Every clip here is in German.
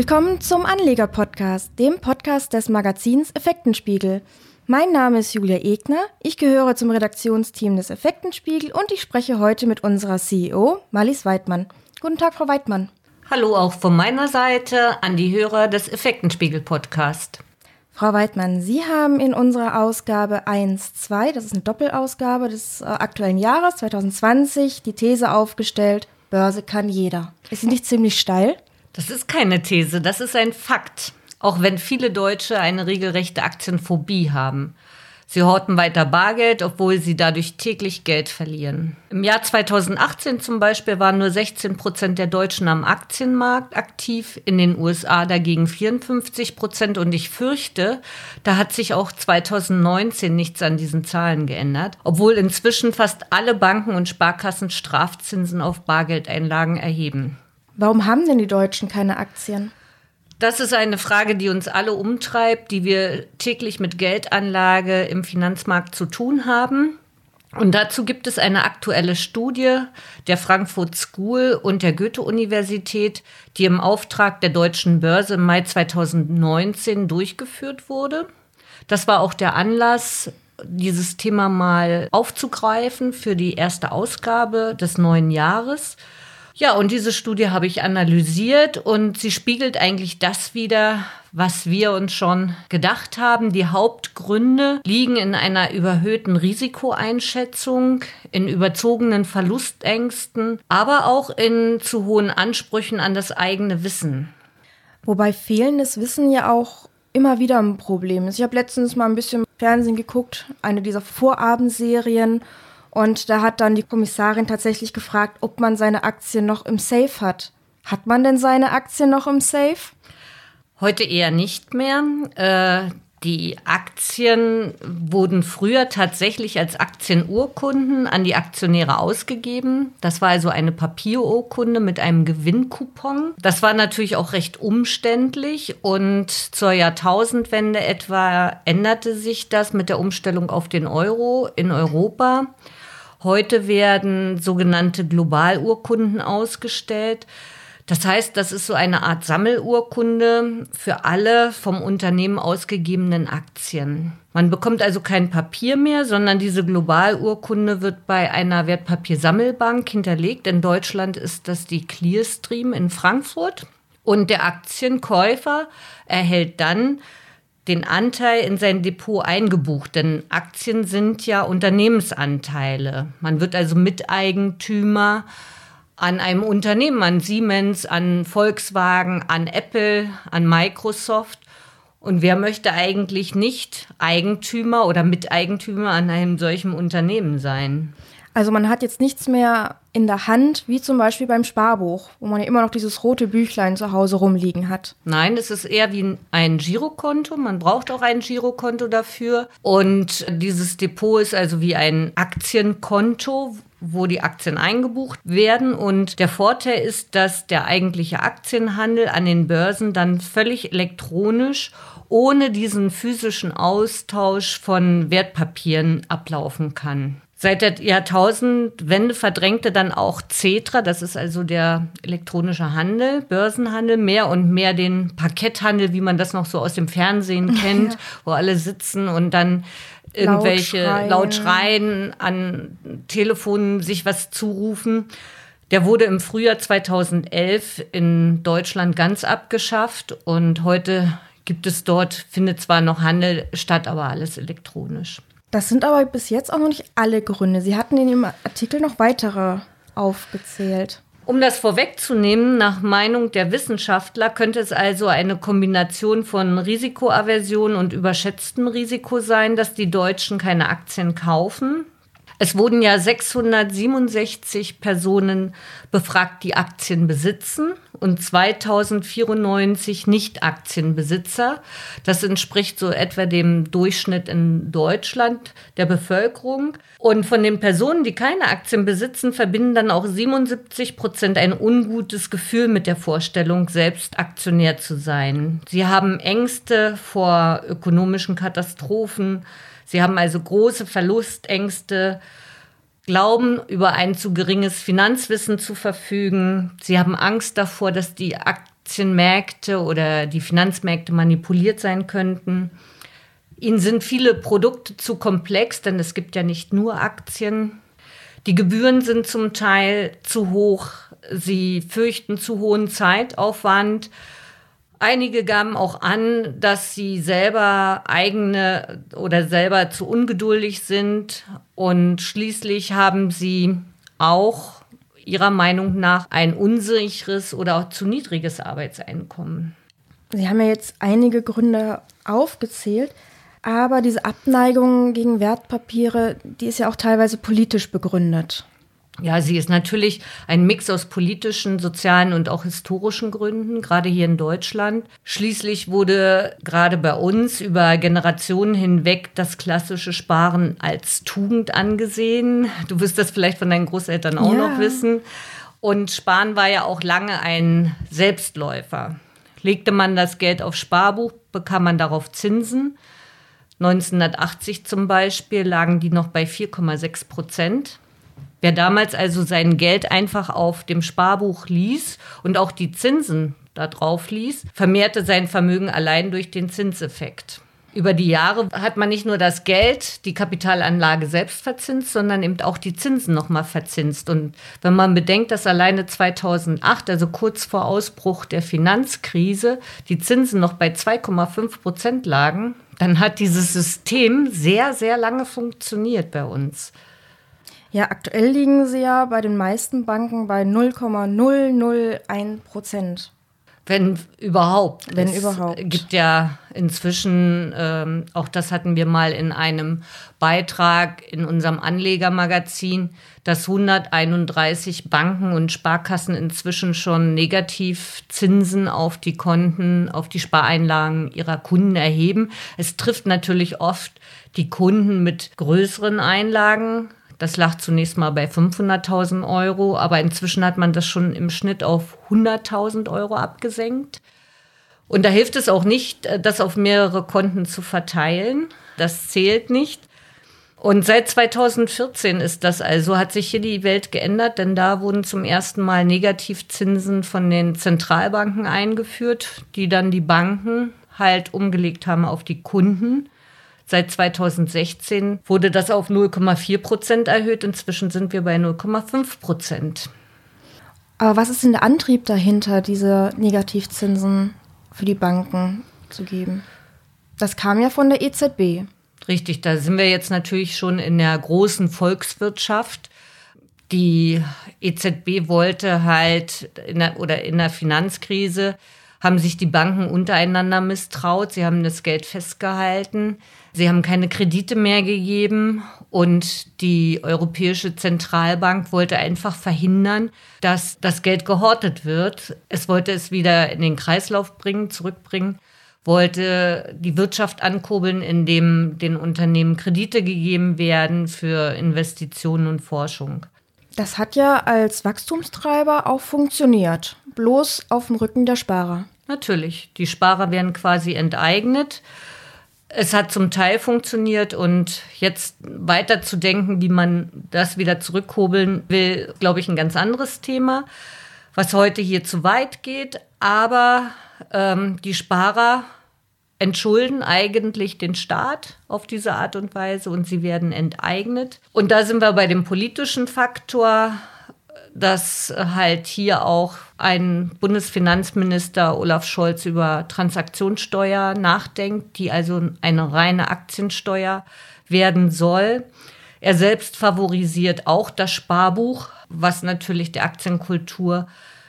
Willkommen zum Anleger-Podcast, dem Podcast des Magazins Effektenspiegel. Mein Name ist Julia Egner, ich gehöre zum Redaktionsteam des Effektenspiegel und ich spreche heute mit unserer CEO, Malis Weidmann. Guten Tag, Frau Weidmann. Hallo auch von meiner Seite an die Hörer des Effektenspiegel-Podcast. Frau Weidmann, Sie haben in unserer Ausgabe 1.2, das ist eine Doppelausgabe des äh, aktuellen Jahres 2020, die These aufgestellt, Börse kann jeder. Ist sie nicht ziemlich steil? Das ist keine These, das ist ein Fakt. Auch wenn viele Deutsche eine regelrechte Aktienphobie haben. Sie horten weiter Bargeld, obwohl sie dadurch täglich Geld verlieren. Im Jahr 2018 zum Beispiel waren nur 16 Prozent der Deutschen am Aktienmarkt aktiv, in den USA dagegen 54 Prozent. Und ich fürchte, da hat sich auch 2019 nichts an diesen Zahlen geändert, obwohl inzwischen fast alle Banken und Sparkassen Strafzinsen auf Bargeldeinlagen erheben. Warum haben denn die Deutschen keine Aktien? Das ist eine Frage, die uns alle umtreibt, die wir täglich mit Geldanlage im Finanzmarkt zu tun haben. Und dazu gibt es eine aktuelle Studie der Frankfurt School und der Goethe-Universität, die im Auftrag der deutschen Börse im Mai 2019 durchgeführt wurde. Das war auch der Anlass, dieses Thema mal aufzugreifen für die erste Ausgabe des neuen Jahres. Ja, und diese Studie habe ich analysiert und sie spiegelt eigentlich das wieder, was wir uns schon gedacht haben. Die Hauptgründe liegen in einer überhöhten Risikoeinschätzung, in überzogenen Verlustängsten, aber auch in zu hohen Ansprüchen an das eigene Wissen. Wobei fehlendes Wissen ja auch immer wieder ein Problem ist. Ich habe letztens mal ein bisschen Fernsehen geguckt, eine dieser Vorabendserien und da hat dann die Kommissarin tatsächlich gefragt, ob man seine Aktien noch im Safe hat. Hat man denn seine Aktien noch im Safe? Heute eher nicht mehr. Äh, die Aktien wurden früher tatsächlich als Aktienurkunden an die Aktionäre ausgegeben. Das war also eine Papierurkunde mit einem Gewinnkupon. Das war natürlich auch recht umständlich und zur Jahrtausendwende etwa änderte sich das mit der Umstellung auf den Euro in Europa. Heute werden sogenannte Globalurkunden ausgestellt. Das heißt, das ist so eine Art Sammelurkunde für alle vom Unternehmen ausgegebenen Aktien. Man bekommt also kein Papier mehr, sondern diese Globalurkunde wird bei einer Wertpapiersammelbank hinterlegt. In Deutschland ist das die Clearstream in Frankfurt. Und der Aktienkäufer erhält dann den Anteil in sein Depot eingebucht, denn Aktien sind ja Unternehmensanteile. Man wird also Miteigentümer an einem Unternehmen, an Siemens, an Volkswagen, an Apple, an Microsoft. Und wer möchte eigentlich nicht Eigentümer oder Miteigentümer an einem solchen Unternehmen sein? Also man hat jetzt nichts mehr in der Hand, wie zum Beispiel beim Sparbuch, wo man ja immer noch dieses rote Büchlein zu Hause rumliegen hat. Nein, es ist eher wie ein Girokonto. Man braucht auch ein Girokonto dafür. Und dieses Depot ist also wie ein Aktienkonto, wo die Aktien eingebucht werden. Und der Vorteil ist, dass der eigentliche Aktienhandel an den Börsen dann völlig elektronisch ohne diesen physischen Austausch von Wertpapieren ablaufen kann. Seit der Jahrtausendwende verdrängte dann auch Cetra, das ist also der elektronische Handel, Börsenhandel, mehr und mehr den Parketthandel, wie man das noch so aus dem Fernsehen kennt, ja. wo alle sitzen und dann irgendwelche laut schreien. laut schreien, an Telefonen sich was zurufen. Der wurde im Frühjahr 2011 in Deutschland ganz abgeschafft und heute gibt es dort, findet zwar noch Handel statt, aber alles elektronisch. Das sind aber bis jetzt auch noch nicht alle Gründe. Sie hatten in Ihrem Artikel noch weitere aufgezählt. Um das vorwegzunehmen, nach Meinung der Wissenschaftler könnte es also eine Kombination von Risikoaversion und überschätztem Risiko sein, dass die Deutschen keine Aktien kaufen. Es wurden ja 667 Personen befragt, die Aktien besitzen und 2094 Nicht-Aktienbesitzer. Das entspricht so etwa dem Durchschnitt in Deutschland der Bevölkerung. Und von den Personen, die keine Aktien besitzen, verbinden dann auch 77 Prozent ein ungutes Gefühl mit der Vorstellung, selbst Aktionär zu sein. Sie haben Ängste vor ökonomischen Katastrophen. Sie haben also große Verlustängste glauben, über ein zu geringes Finanzwissen zu verfügen. Sie haben Angst davor, dass die Aktien Aktienmärkte oder die Finanzmärkte manipuliert sein könnten. Ihnen sind viele Produkte zu komplex, denn es gibt ja nicht nur Aktien. Die Gebühren sind zum Teil zu hoch. Sie fürchten zu hohen Zeitaufwand. Einige gaben auch an, dass sie selber eigene oder selber zu ungeduldig sind. Und schließlich haben sie auch ihrer Meinung nach ein unsicheres oder auch zu niedriges Arbeitseinkommen. Sie haben ja jetzt einige Gründe aufgezählt. Aber diese Abneigung gegen Wertpapiere, die ist ja auch teilweise politisch begründet. Ja, sie ist natürlich ein Mix aus politischen, sozialen und auch historischen Gründen, gerade hier in Deutschland. Schließlich wurde gerade bei uns über Generationen hinweg das klassische Sparen als Tugend angesehen. Du wirst das vielleicht von deinen Großeltern auch ja. noch wissen. Und Sparen war ja auch lange ein Selbstläufer. Legte man das Geld auf Sparbuch, bekam man darauf Zinsen. 1980 zum Beispiel lagen die noch bei 4,6 Prozent. Wer damals also sein Geld einfach auf dem Sparbuch ließ und auch die Zinsen da drauf ließ, vermehrte sein Vermögen allein durch den Zinseffekt. Über die Jahre hat man nicht nur das Geld, die Kapitalanlage selbst verzinst, sondern eben auch die Zinsen nochmal verzinst. Und wenn man bedenkt, dass alleine 2008, also kurz vor Ausbruch der Finanzkrise, die Zinsen noch bei 2,5 Prozent lagen, dann hat dieses System sehr, sehr lange funktioniert bei uns. Ja, aktuell liegen sie ja bei den meisten Banken bei 0,001 Prozent. Wenn überhaupt. Wenn es überhaupt. gibt ja inzwischen, ähm, auch das hatten wir mal in einem Beitrag in unserem Anlegermagazin, dass 131 Banken und Sparkassen inzwischen schon Negativzinsen auf die Konten, auf die Spareinlagen ihrer Kunden erheben. Es trifft natürlich oft die Kunden mit größeren Einlagen, das lag zunächst mal bei 500.000 Euro, aber inzwischen hat man das schon im Schnitt auf 100.000 Euro abgesenkt. Und da hilft es auch nicht, äh, das auf mehrere Konten zu verteilen. Das zählt nicht. Und seit 2014 ist das also, hat sich hier die Welt geändert, denn da wurden zum ersten Mal Negativzinsen von den Zentralbanken eingeführt, die dann die Banken halt umgelegt haben auf die Kunden. Seit 2016 wurde das auf 0,4 Prozent erhöht. Inzwischen sind wir bei 0,5 Prozent. Aber was ist denn der Antrieb dahinter, diese Negativzinsen für die Banken zu geben? Das kam ja von der EZB. Richtig, da sind wir jetzt natürlich schon in der großen Volkswirtschaft. Die EZB wollte halt in der, oder in der Finanzkrise haben sich die Banken untereinander misstraut. Sie haben das Geld festgehalten. Sie haben keine Kredite mehr gegeben und die Europäische Zentralbank wollte einfach verhindern, dass das Geld gehortet wird. Es wollte es wieder in den Kreislauf bringen, zurückbringen, wollte die Wirtschaft ankurbeln, indem den Unternehmen Kredite gegeben werden für Investitionen und Forschung. Das hat ja als Wachstumstreiber auch funktioniert, bloß auf dem Rücken der Sparer. Natürlich, die Sparer werden quasi enteignet es hat zum Teil funktioniert und jetzt weiter zu denken, wie man das wieder zurückkurbeln will, glaube ich, ein ganz anderes Thema, was heute hier zu weit geht. Aber ähm, die Sparer entschulden eigentlich den Staat auf diese Art und Weise und sie werden enteignet. Und da sind wir bei dem politischen Faktor dass halt hier auch ein Bundesfinanzminister Olaf Scholz über Transaktionssteuer nachdenkt, die also eine reine Aktiensteuer werden soll. Er selbst favorisiert auch das Sparbuch, was natürlich der Aktienkultur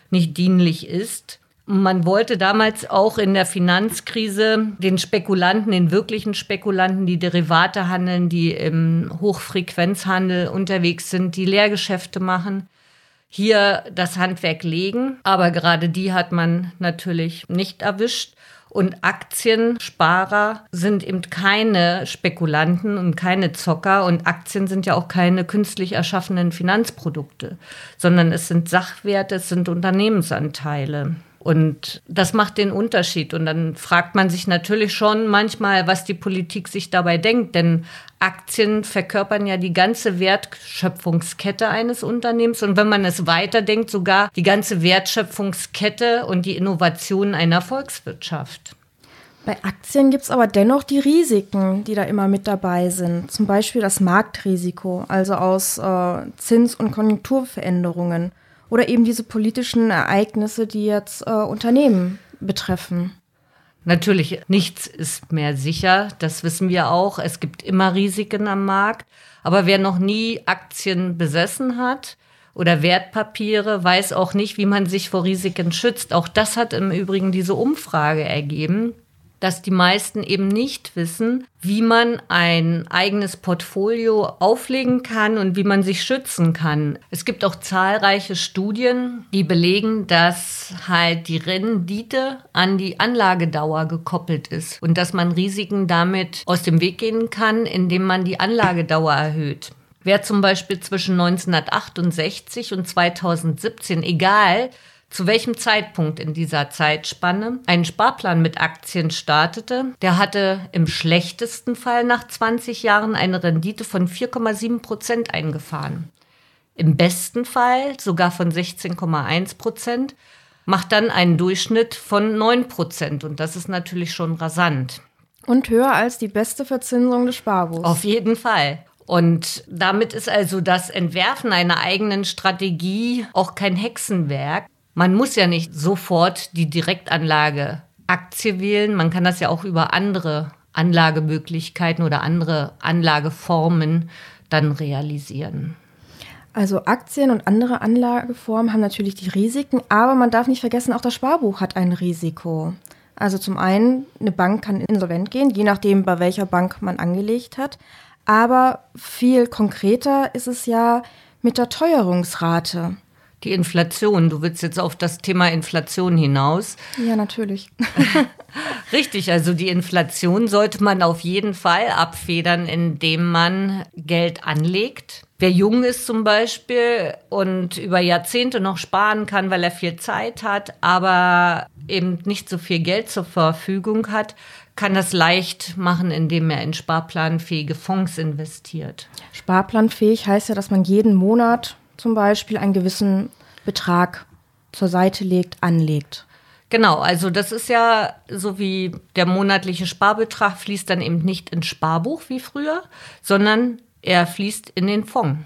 nicht dienlich ist. Man wollte damals auch in der Finanzkrise den Spekulanten, den wirklichen Spekulanten, die Derivate handeln, die im Hochfrequenzhandel unterwegs sind, die Lehrgeschäfte machen, hier das Handwerk legen. Aber gerade die hat man natürlich nicht erwischt. Und Aktiensparer sind eben keine Spekulanten und keine Zocker. Und Aktien sind ja auch keine künstlich erschaffenen Finanzprodukte, sondern es sind Sachwerte, es sind Unternehmensanteile. Und das macht den Unterschied. Und dann fragt man sich natürlich schon manchmal, was die Politik sich dabei denkt. Denn Aktien verkörpern ja die ganze Wertschöpfungskette eines Unternehmens. Und wenn man es weiterdenkt, sogar die ganze Wertschöpfungskette und die Innovation einer Volkswirtschaft. Bei Aktien gibt es aber dennoch die Risiken, die da immer mit dabei sind. Zum Beispiel das Marktrisiko, also aus äh, Zins- und Konjunkturveränderungen oder eben diese politischen Ereignisse, die jetzt äh, Unternehmen betreffen. Natürlich, nichts ist mehr sicher, das wissen wir auch. Es gibt immer Risiken am Markt. Aber wer noch nie Aktien besessen hat oder Wertpapiere, weiß auch nicht, wie man sich vor Risiken schützt. Auch das hat im Übrigen diese Umfrage ergeben dass die meisten eben nicht wissen, wie man ein eigenes Portfolio auflegen kann und wie man sich schützen kann. Es gibt auch zahlreiche Studien, die belegen, dass halt die Rendite an die Anlagedauer gekoppelt ist und dass man Risiken damit aus dem Weg gehen kann, indem man die Anlagedauer erhöht. Wer zum Beispiel zwischen 1968 und 2017, egal zu welchem Zeitpunkt in dieser Zeitspanne einen Sparplan mit Aktien startete, der hatte im schlechtesten Fall nach 20 Jahren eine Rendite von 4,7 Prozent eingefahren. Im besten Fall sogar von 16,1 Prozent, macht dann einen Durchschnitt von 9 Prozent. Und das ist natürlich schon rasant. Und höher als die beste Verzinsung des Sparbuchs. Auf jeden Fall. Und damit ist also das Entwerfen einer eigenen Strategie auch kein Hexenwerk. Man muss ja nicht sofort die Direktanlage Aktie wählen. Man kann das ja auch über andere Anlagemöglichkeiten oder andere Anlageformen dann realisieren. Also Aktien und andere Anlageformen haben natürlich die Risiken, aber man darf nicht vergessen, auch das Sparbuch hat ein Risiko. Also zum einen, eine Bank kann insolvent gehen, je nachdem, bei welcher Bank man angelegt hat. Aber viel konkreter ist es ja mit der Teuerungsrate. Die Inflation, du willst jetzt auf das Thema Inflation hinaus. Ja, natürlich. Richtig, also die Inflation sollte man auf jeden Fall abfedern, indem man Geld anlegt. Wer jung ist zum Beispiel und über Jahrzehnte noch sparen kann, weil er viel Zeit hat, aber eben nicht so viel Geld zur Verfügung hat, kann das leicht machen, indem er in sparplanfähige Fonds investiert. Sparplanfähig heißt ja, dass man jeden Monat zum Beispiel einen gewissen Betrag zur Seite legt, anlegt. Genau, also das ist ja so wie der monatliche Sparbetrag fließt dann eben nicht ins Sparbuch wie früher, sondern er fließt in den Fonds.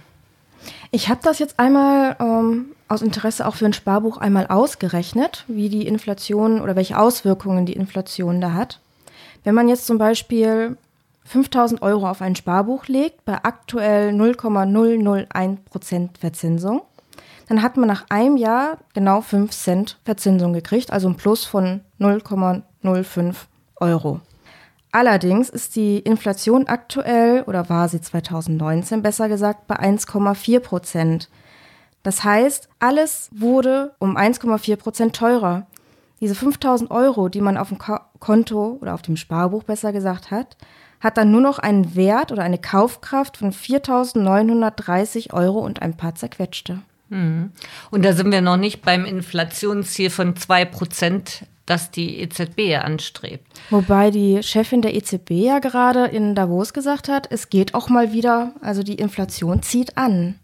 Ich habe das jetzt einmal ähm, aus Interesse auch für ein Sparbuch einmal ausgerechnet, wie die Inflation oder welche Auswirkungen die Inflation da hat. Wenn man jetzt zum Beispiel 5000 Euro auf ein Sparbuch legt, bei aktuell 0,001 Prozent Verzinsung, dann hat man nach einem Jahr genau 5 Cent Verzinsung gekriegt, also ein Plus von 0,05 Euro. Allerdings ist die Inflation aktuell, oder war sie 2019 besser gesagt, bei 1,4 Prozent. Das heißt, alles wurde um 1,4 Prozent teurer. Diese 5000 Euro, die man auf dem Konto oder auf dem Sparbuch besser gesagt hat, hat dann nur noch einen Wert oder eine Kaufkraft von 4.930 Euro und ein paar zerquetschte. Mhm. Und da sind wir noch nicht beim Inflationsziel von 2 Prozent, das die EZB ja anstrebt. Wobei die Chefin der EZB ja gerade in Davos gesagt hat, es geht auch mal wieder, also die Inflation zieht an.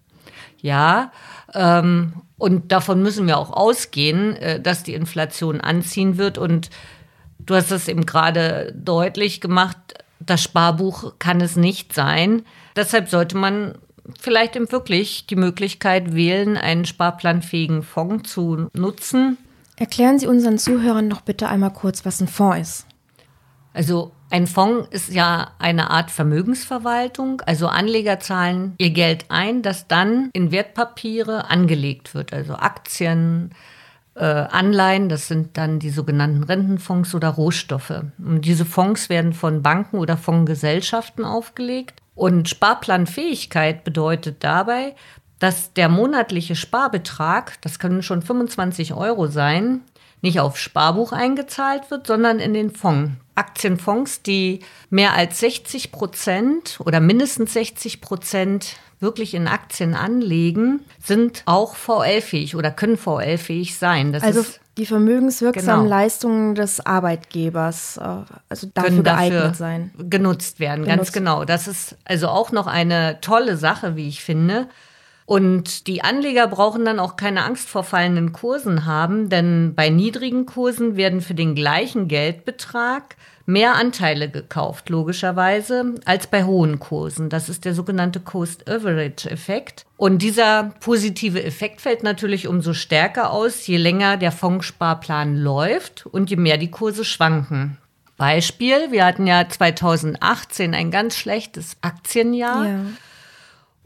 Ja, ähm, und davon müssen wir auch ausgehen, äh, dass die Inflation anziehen wird. Und du hast es eben gerade deutlich gemacht, das Sparbuch kann es nicht sein. Deshalb sollte man vielleicht wirklich die Möglichkeit wählen, einen sparplanfähigen Fonds zu nutzen. Erklären Sie unseren Zuhörern noch bitte einmal kurz, was ein Fonds ist. Also ein Fonds ist ja eine Art Vermögensverwaltung. Also Anleger zahlen ihr Geld ein, das dann in Wertpapiere angelegt wird, also Aktien, äh, Anleihen, das sind dann die sogenannten Rentenfonds oder Rohstoffe. Und diese Fonds werden von Banken oder Fondsgesellschaften aufgelegt. Und Sparplanfähigkeit bedeutet dabei, dass der monatliche Sparbetrag, das können schon 25 Euro sein, nicht auf Sparbuch eingezahlt wird, sondern in den Fonds. Aktienfonds, die mehr als 60 Prozent oder mindestens 60 Prozent wirklich in Aktien anlegen, sind auch VL-fähig oder können VL-fähig sein. Das also die vermögenswirksamen genau. Leistungen des Arbeitgebers, äh, also dafür geeignet dafür sein. Genutzt werden, genutzt. ganz genau. Das ist also auch noch eine tolle Sache, wie ich finde. Und die Anleger brauchen dann auch keine Angst vor fallenden Kursen haben, denn bei niedrigen Kursen werden für den gleichen Geldbetrag mehr Anteile gekauft, logischerweise, als bei hohen Kursen. Das ist der sogenannte Cost-Average-Effekt. Und dieser positive Effekt fällt natürlich umso stärker aus, je länger der Fondssparplan läuft und je mehr die Kurse schwanken. Beispiel, wir hatten ja 2018 ein ganz schlechtes Aktienjahr. Ja.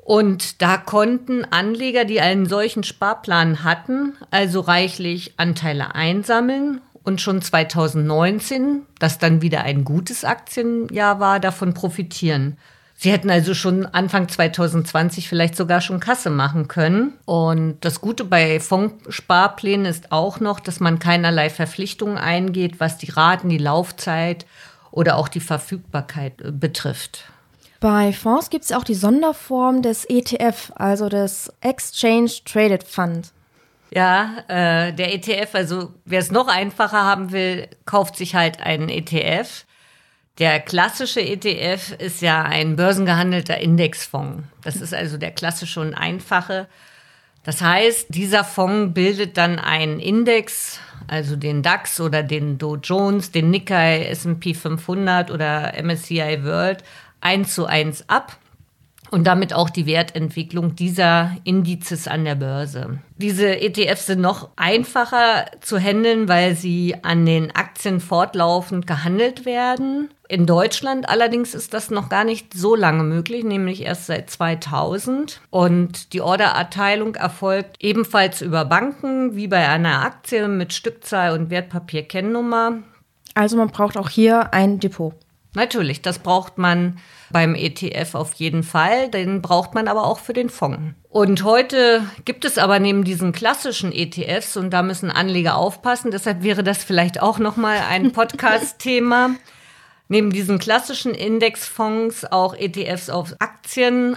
Und da konnten Anleger, die einen solchen Sparplan hatten, also reichlich Anteile einsammeln und schon 2019, das dann wieder ein gutes Aktienjahr war, davon profitieren. Sie hätten also schon Anfang 2020 vielleicht sogar schon Kasse machen können. Und das Gute bei Fondssparplänen ist auch noch, dass man keinerlei Verpflichtungen eingeht, was die Raten, die Laufzeit oder auch die Verfügbarkeit äh, betrifft. Bei Fonds gibt es auch die Sonderform des ETF, also des Exchange Traded Fund. Ja, äh, der ETF, also wer es noch einfacher haben will, kauft sich halt einen ETF. Der klassische ETF ist ja ein börsengehandelter Indexfonds. Das ist also der klassische und einfache. Das heißt, dieser Fonds bildet dann einen Index, also den DAX oder den Dow Jones, den Nikkei, S&P 500 oder MSCI World eins zu eins ab und damit auch die Wertentwicklung dieser Indizes an der Börse. Diese ETFs sind noch einfacher zu handeln, weil sie an den Aktien fortlaufend gehandelt werden. In Deutschland allerdings ist das noch gar nicht so lange möglich, nämlich erst seit 2000. Und die Ordererteilung erfolgt ebenfalls über Banken, wie bei einer Aktie mit Stückzahl und Wertpapierkennnummer. Also man braucht auch hier ein Depot. Natürlich, das braucht man beim ETF auf jeden Fall, den braucht man aber auch für den Fonds. Und heute gibt es aber neben diesen klassischen ETFs und da müssen Anleger aufpassen, deshalb wäre das vielleicht auch noch mal ein Podcast Thema. Neben diesen klassischen Indexfonds auch ETFs auf Aktien,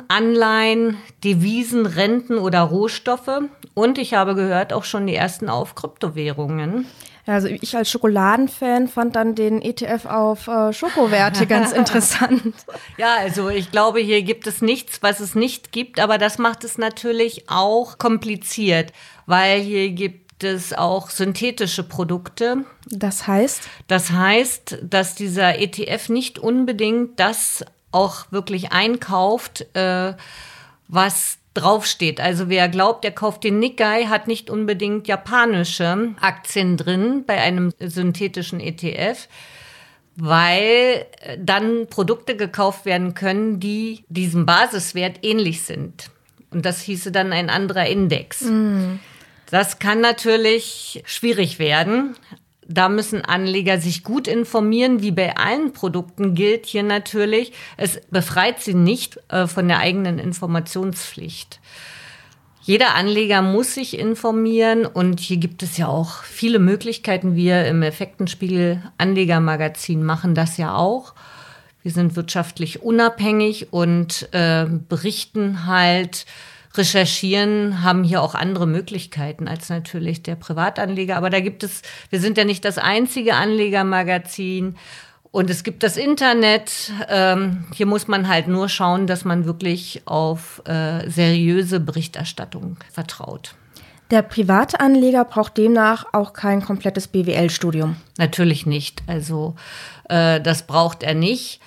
Anleihen, Devisen, Renten oder Rohstoffe. Und ich habe gehört, auch schon die ersten auf Kryptowährungen. Also ich als Schokoladenfan fand dann den ETF auf äh, Schokowerte ganz interessant. Ja, also ich glaube, hier gibt es nichts, was es nicht gibt, aber das macht es natürlich auch kompliziert, weil hier gibt es auch synthetische Produkte. Das heißt? Das heißt, dass dieser ETF nicht unbedingt das auch wirklich einkauft, äh, was draufsteht. Also wer glaubt, er kauft den Nikkei, hat nicht unbedingt japanische Aktien drin bei einem synthetischen ETF, weil dann Produkte gekauft werden können, die diesem Basiswert ähnlich sind. Und das hieße dann ein anderer Index. Mm. Das kann natürlich schwierig werden. Da müssen Anleger sich gut informieren. Wie bei allen Produkten gilt hier natürlich, es befreit sie nicht äh, von der eigenen Informationspflicht. Jeder Anleger muss sich informieren und hier gibt es ja auch viele Möglichkeiten. Wir im Effektenspiegel Anlegermagazin machen das ja auch. Wir sind wirtschaftlich unabhängig und äh, berichten halt recherchieren, haben hier auch andere Möglichkeiten als natürlich der Privatanleger. Aber da gibt es, wir sind ja nicht das einzige Anlegermagazin. Und es gibt das Internet. Ähm, hier muss man halt nur schauen, dass man wirklich auf äh, seriöse Berichterstattung vertraut. Der Privatanleger braucht demnach auch kein komplettes BWL-Studium. Natürlich nicht. Also äh, das braucht er nicht.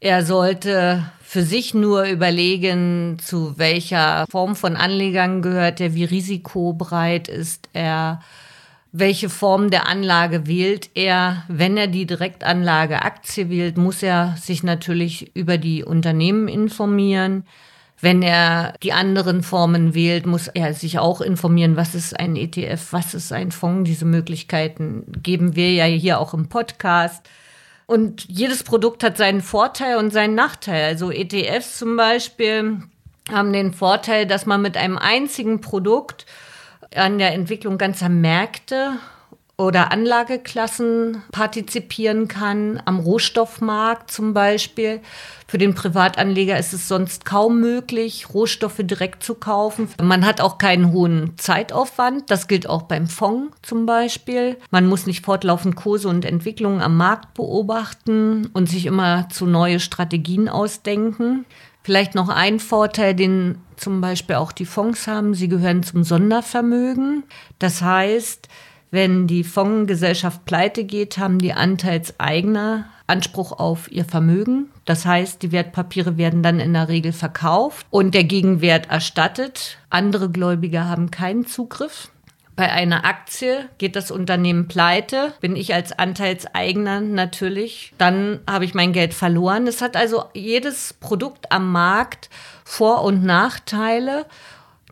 Er sollte für sich nur überlegen, zu welcher Form von Anlegern gehört er, wie risikobereit ist er, welche Form der Anlage wählt er. Wenn er die Direktanlage Aktie wählt, muss er sich natürlich über die Unternehmen informieren. Wenn er die anderen Formen wählt, muss er sich auch informieren, was ist ein ETF, was ist ein Fonds. Diese Möglichkeiten geben wir ja hier auch im Podcast. Und jedes Produkt hat seinen Vorteil und seinen Nachteil. Also ETFs zum Beispiel haben den Vorteil, dass man mit einem einzigen Produkt an der Entwicklung ganzer Märkte oder Anlageklassen partizipieren kann, am Rohstoffmarkt zum Beispiel. Für den Privatanleger ist es sonst kaum möglich, Rohstoffe direkt zu kaufen. Man hat auch keinen hohen Zeitaufwand. Das gilt auch beim Fonds zum Beispiel. Man muss nicht fortlaufend Kurse und Entwicklungen am Markt beobachten und sich immer zu neue Strategien ausdenken. Vielleicht noch ein Vorteil, den zum Beispiel auch die Fonds haben. Sie gehören zum Sondervermögen. Das heißt, wenn die Fondsgesellschaft pleite geht, haben die Anteilseigner Anspruch auf ihr Vermögen. Das heißt, die Wertpapiere werden dann in der Regel verkauft und der Gegenwert erstattet. Andere Gläubiger haben keinen Zugriff. Bei einer Aktie geht das Unternehmen pleite, bin ich als Anteilseigner natürlich, dann habe ich mein Geld verloren. Es hat also jedes Produkt am Markt Vor- und Nachteile,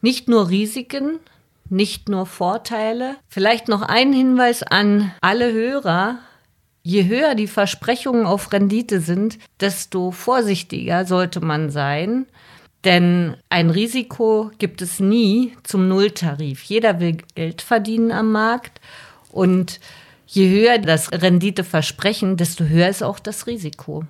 nicht nur Risiken, nicht nur Vorteile. Vielleicht noch ein Hinweis an alle Hörer. Je höher die Versprechungen auf Rendite sind, desto vorsichtiger sollte man sein. Denn ein Risiko gibt es nie zum Nulltarif. Jeder will Geld verdienen am Markt. Und je höher das Renditeversprechen, desto höher ist auch das Risiko.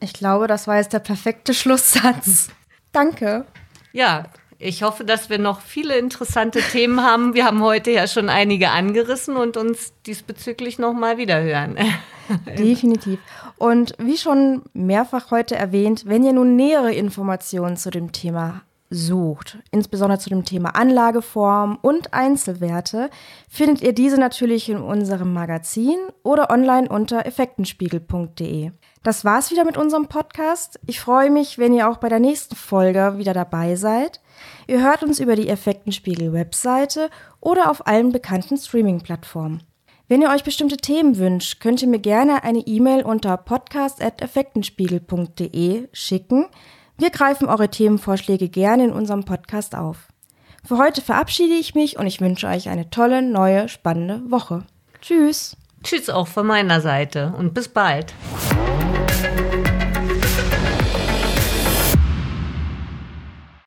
Ich glaube, das war jetzt der perfekte Schlusssatz. Danke. Ja, ich hoffe, dass wir noch viele interessante Themen haben. Wir haben heute ja schon einige angerissen und uns diesbezüglich noch mal wieder hören. Definitiv. Und wie schon mehrfach heute erwähnt, wenn ihr nun nähere Informationen zu dem Thema sucht, insbesondere zu dem Thema Anlageform und Einzelwerte, findet ihr diese natürlich in unserem Magazin oder online unter effektenspiegel.de. Das war's wieder mit unserem Podcast. Ich freue mich, wenn ihr auch bei der nächsten Folge wieder dabei seid. Ihr hört uns über die Effektenspiegel-Webseite oder auf allen bekannten Streaming-Plattformen. Wenn ihr euch bestimmte Themen wünscht, könnt ihr mir gerne eine E-Mail unter podcast.effektenspiegel.de schicken. Wir greifen eure Themenvorschläge gerne in unserem Podcast auf. Für heute verabschiede ich mich und ich wünsche euch eine tolle, neue, spannende Woche. Tschüss. Tschüss auch von meiner Seite und bis bald.